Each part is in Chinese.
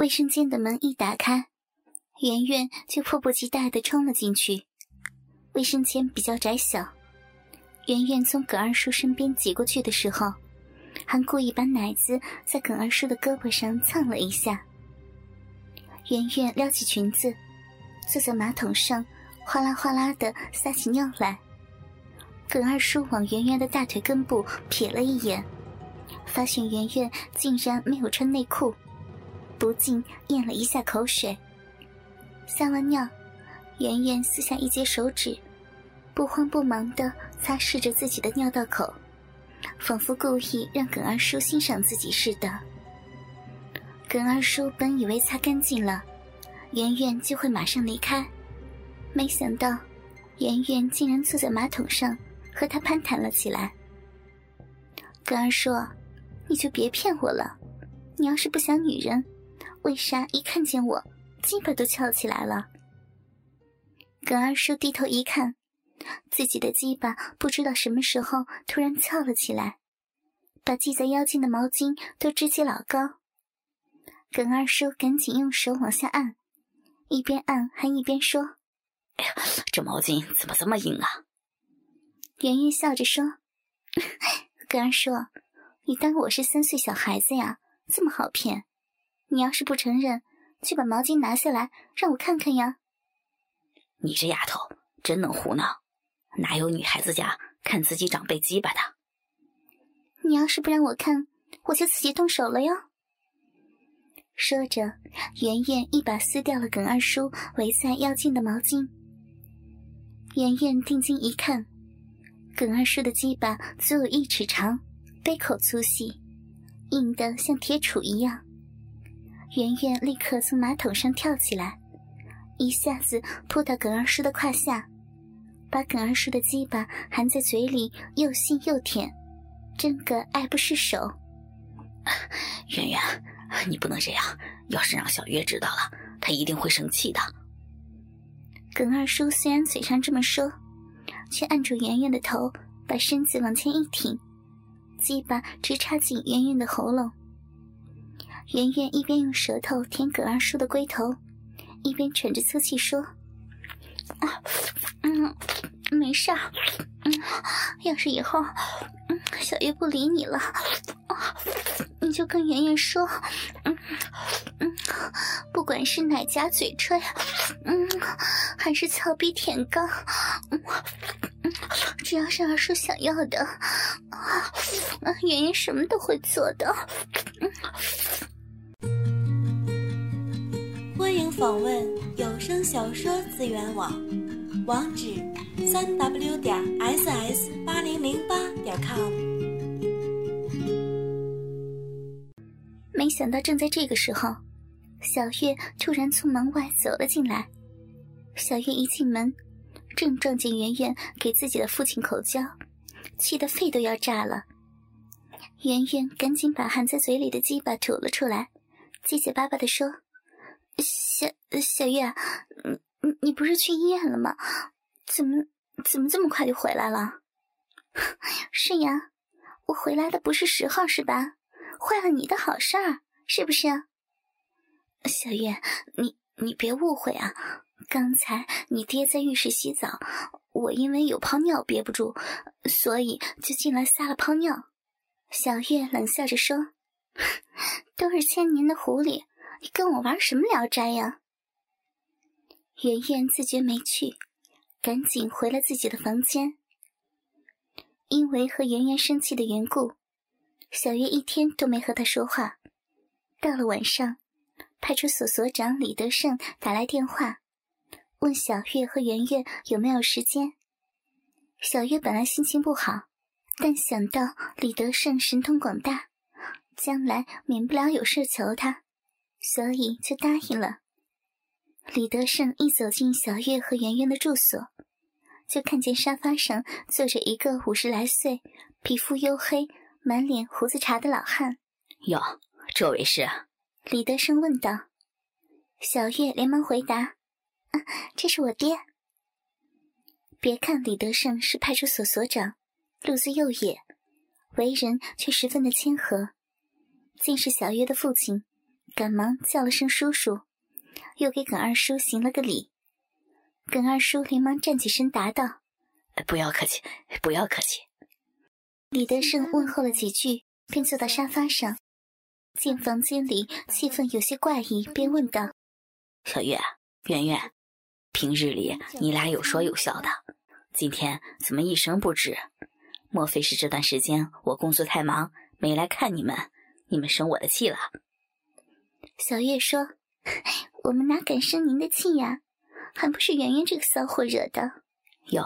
卫生间的门一打开，圆圆就迫不及待地冲了进去。卫生间比较窄小，圆圆从耿二叔身边挤过去的时候，还故意把奶子在耿二叔的胳膊上蹭了一下。圆圆撩起裙子，坐在马桶上，哗啦哗啦的撒起尿来。耿二叔往圆圆的大腿根部瞥了一眼，发现圆圆竟然没有穿内裤，不禁咽了一下口水。撒完尿，圆圆撕下一截手指，不慌不忙的擦拭着自己的尿道口，仿佛故意让耿二叔欣赏自己似的。耿二叔本以为擦干净了，圆圆就会马上离开，没想到圆圆竟然坐在马桶上。和他攀谈了起来。耿二叔：“你就别骗我了，你要是不想女人，为啥一看见我，鸡巴都翘起来了？”耿二叔低头一看，自己的鸡巴不知道什么时候突然翘了起来，把系在腰间的毛巾都支起老高。耿二叔赶紧用手往下按，一边按还一边说：“哎呀，这毛巾怎么这么硬啊？”圆圆笑着说：“ 耿二叔，你当我是三岁小孩子呀？这么好骗？你要是不承认，就把毛巾拿下来让我看看呀。”你这丫头真能胡闹，哪有女孩子家看自己长辈鸡巴的？你要是不让我看，我就自己动手了哟。说着，圆圆一把撕掉了耿二叔围在腰间的毛巾。圆圆定睛一看。耿二叔的鸡巴足有一尺长，杯口粗细，硬得像铁杵一样。圆圆立刻从马桶上跳起来，一下子扑到耿二叔的胯下，把耿二叔的鸡巴含在嘴里，又吸又舔，真个爱不释手。圆圆，你不能这样，要是让小月知道了，她一定会生气的。耿二叔虽然嘴上这么说。却按住圆圆的头，把身子往前一挺，鸡巴直插进圆圆的喉咙。圆圆一边用舌头舔葛二叔的龟头，一边喘着粗气说：“啊，嗯，没事儿。嗯，要是以后，嗯，小月不理你了，啊，你就跟圆圆说，嗯，嗯，不管是奶夹嘴吹，嗯，还是草鼻舔肛，嗯。”只要是二叔想要的，啊，圆圆什么都会做的。嗯欢迎访问有声小说资源网，网址：三 w 点 ss 八零零八点 com。没想到，正在这个时候，小月突然从门外走了进来。小月一进门。正撞见圆圆给自己的父亲口交，气得肺都要炸了。圆圆赶紧把含在嘴里的鸡巴吐了出来，结结巴巴地说：“小小月，你你你不是去医院了吗？怎么怎么这么快就回来了？”“ 是呀，我回来的不是时候是吧？坏了你的好事儿是不是？”“小月，你你别误会啊。”刚才你爹在浴室洗澡，我因为有泡尿憋不住，所以就进来撒了泡尿。小月冷笑着说：“ 都是千年的狐狸，你跟我玩什么聊斋呀？”圆圆自觉没趣，赶紧回了自己的房间。因为和圆圆生气的缘故，小月一天都没和他说话。到了晚上，派出所所长李德胜打来电话。问小月和圆圆有没有时间。小月本来心情不好，但想到李德胜神通广大，将来免不了有事求他，所以就答应了。李德胜一走进小月和圆圆的住所，就看见沙发上坐着一个五十来岁、皮肤黝黑、满脸胡子茬的老汉。哟，这位是？李德胜问道。小月连忙回答。啊这是我爹。别看李德胜是派出所所长，路子又野，为人却十分的谦和。竟是小月的父亲，赶忙叫了声叔叔，又给耿二叔行了个礼。耿二叔连忙站起身答道：“不要客气，不要客气。”李德胜问候了几句，便坐到沙发上。见房间里气氛有些怪异，便问道：“小月、圆圆，平日里你俩有说有笑的，今天怎么一声不吱？莫非是这段时间我工作太忙，没来看你们？你们生我的气了？”小月说：“ 我们哪敢生您的气呀？还不是圆圆这个骚货惹的。”哟，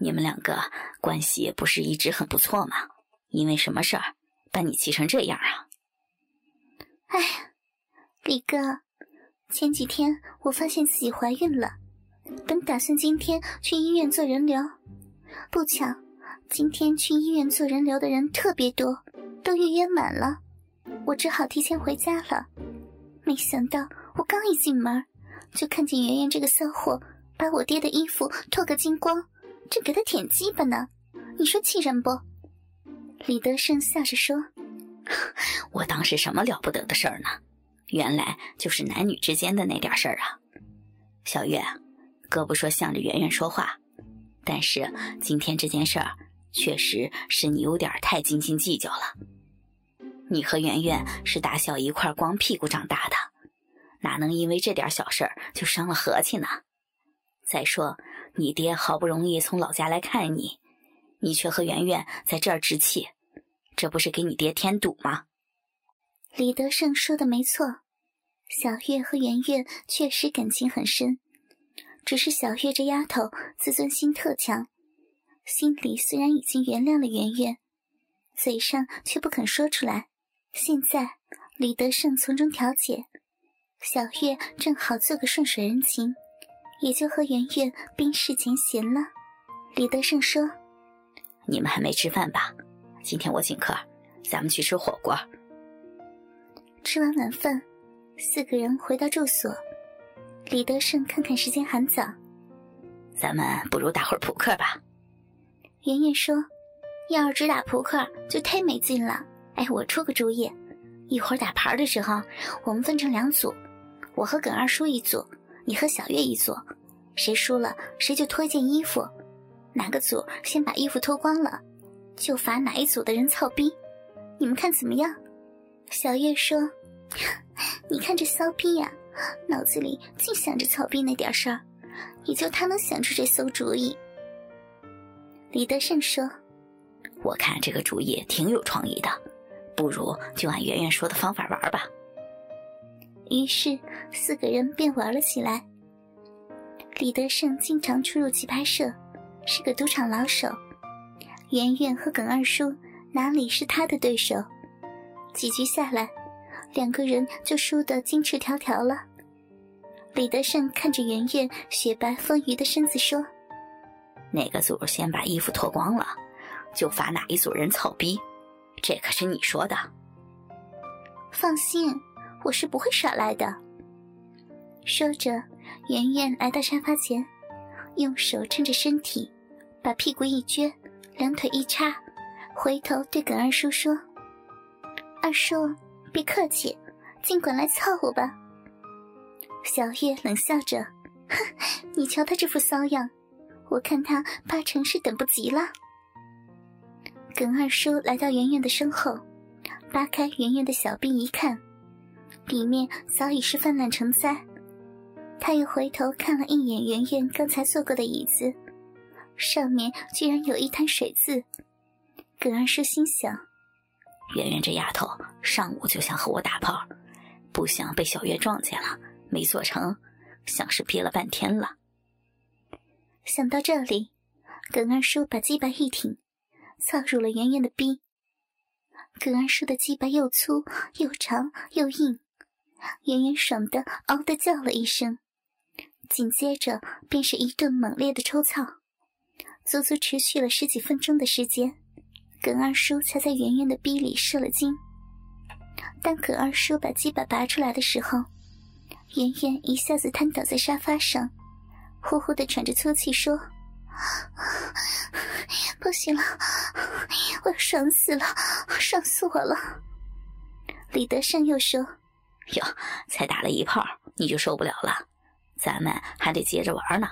你们两个关系不是一直很不错吗？因为什么事儿把你气成这样啊？哎，李哥，前几天我发现自己怀孕了，本打算今天去医院做人流，不巧今天去医院做人流的人特别多，都预约满了，我只好提前回家了。没想到我刚一进门，就看见圆圆这个骚货把我爹的衣服脱个精光，正给他舔鸡巴呢，你说气人不？李德胜笑着说。我当是什么了不得的事儿呢？原来就是男女之间的那点事儿啊！小月，哥不说向着圆圆说话，但是今天这件事儿确实是你有点太斤斤计较了。你和圆圆是打小一块光屁股长大的，哪能因为这点小事儿就伤了和气呢？再说你爹好不容易从老家来看你，你却和圆圆在这儿置气。这不是给你爹添堵吗？李德胜说的没错，小月和圆圆确实感情很深。只是小月这丫头自尊心特强，心里虽然已经原谅了圆圆，嘴上却不肯说出来。现在李德胜从中调解，小月正好做个顺水人情，也就和圆圆冰释前嫌了。李德胜说：“你们还没吃饭吧？”今天我请客，咱们去吃火锅。吃完晚饭，四个人回到住所。李德胜看看时间还早，咱们不如打会儿扑克吧。圆圆说：“要是只打扑克，就太没劲了。”哎，我出个主意，一会儿打牌的时候，我们分成两组，我和耿二叔一组，你和小月一组，谁输了谁就脱一件衣服，哪个组先把衣服脱光了。就罚哪一组的人操逼，你们看怎么样？小月说：“ 你看这骚逼呀，脑子里净想着操逼那点事儿，也就他能想出这馊主意。”李德胜说：“我看这个主意挺有创意的，不如就按圆圆说的方法玩吧。”于是四个人便玩了起来。李德胜经常出入棋牌社，是个赌场老手。圆圆和耿二叔哪里是他的对手？几局下来，两个人就输得金翅条条了。李德胜看着圆圆雪白丰腴的身子说：“哪个组先把衣服脱光了，就罚哪一组人草逼。这可是你说的。”放心，我是不会耍赖的。说着，圆圆来到沙发前，用手撑着身体，把屁股一撅。两腿一叉，回头对耿二叔说：“二叔，别客气，尽管来操我吧。”小月冷笑着：“哼，你瞧他这副骚样，我看他八成是等不及了。”耿二叔来到圆圆的身后，扒开圆圆的小臂一看，里面早已是泛滥成灾。他又回头看了一眼圆圆刚才坐过的椅子。上面居然有一滩水渍，耿二叔心想：圆圆这丫头上午就想和我打炮，不想被小月撞见了，没做成，像是憋了半天了。想到这里，耿二叔把鸡巴一挺，操入了圆圆的逼。耿二叔的鸡巴又粗又长又硬，圆圆爽的嗷的叫了一声，紧接着便是一顿猛烈的抽操。足足持续了十几分钟的时间，耿二叔才在圆圆的逼里射了精。当耿二叔把鸡巴拔出来的时候，圆圆一下子瘫倒在沙发上，呼呼的喘着粗气说：“ 不行了，我要爽死了，爽死我了！”李德胜又说：“哟，才打了一炮，你就受不了了？咱们还得接着玩呢。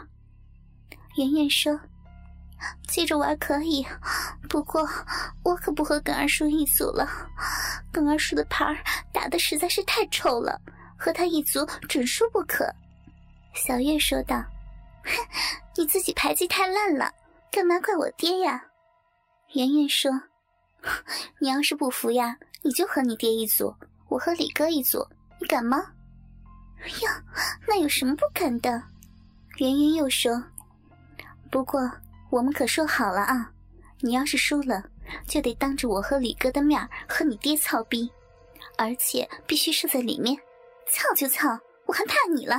圆圆说：“接着玩可以，不过我可不和耿二叔一组了。耿二叔的牌打的实在是太臭了，和他一组准输不可。”小月说道：“哼，你自己牌技太烂了，干嘛怪我爹呀？”圆圆说：“ 你要是不服呀，你就和你爹一组，我和李哥一组，你敢吗？”呀，那有什么不敢的？圆圆又说：“不过我们可说好了啊，你要是输了，就得当着我和李哥的面和你爹操逼，而且必须射在里面，操就操，我还怕你了。”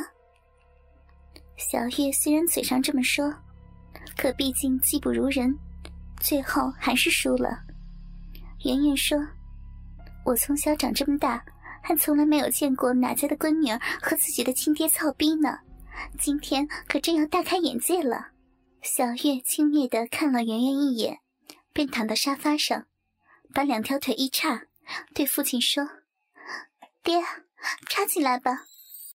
小月虽然嘴上这么说，可毕竟技不如人，最后还是输了。圆圆说：“我从小长这么大。”还从来没有见过哪家的闺女儿和自己的亲爹操逼呢，今天可真要大开眼界了。小月轻蔑地看了圆圆一眼，便躺到沙发上，把两条腿一叉，对父亲说：“爹，插进来吧，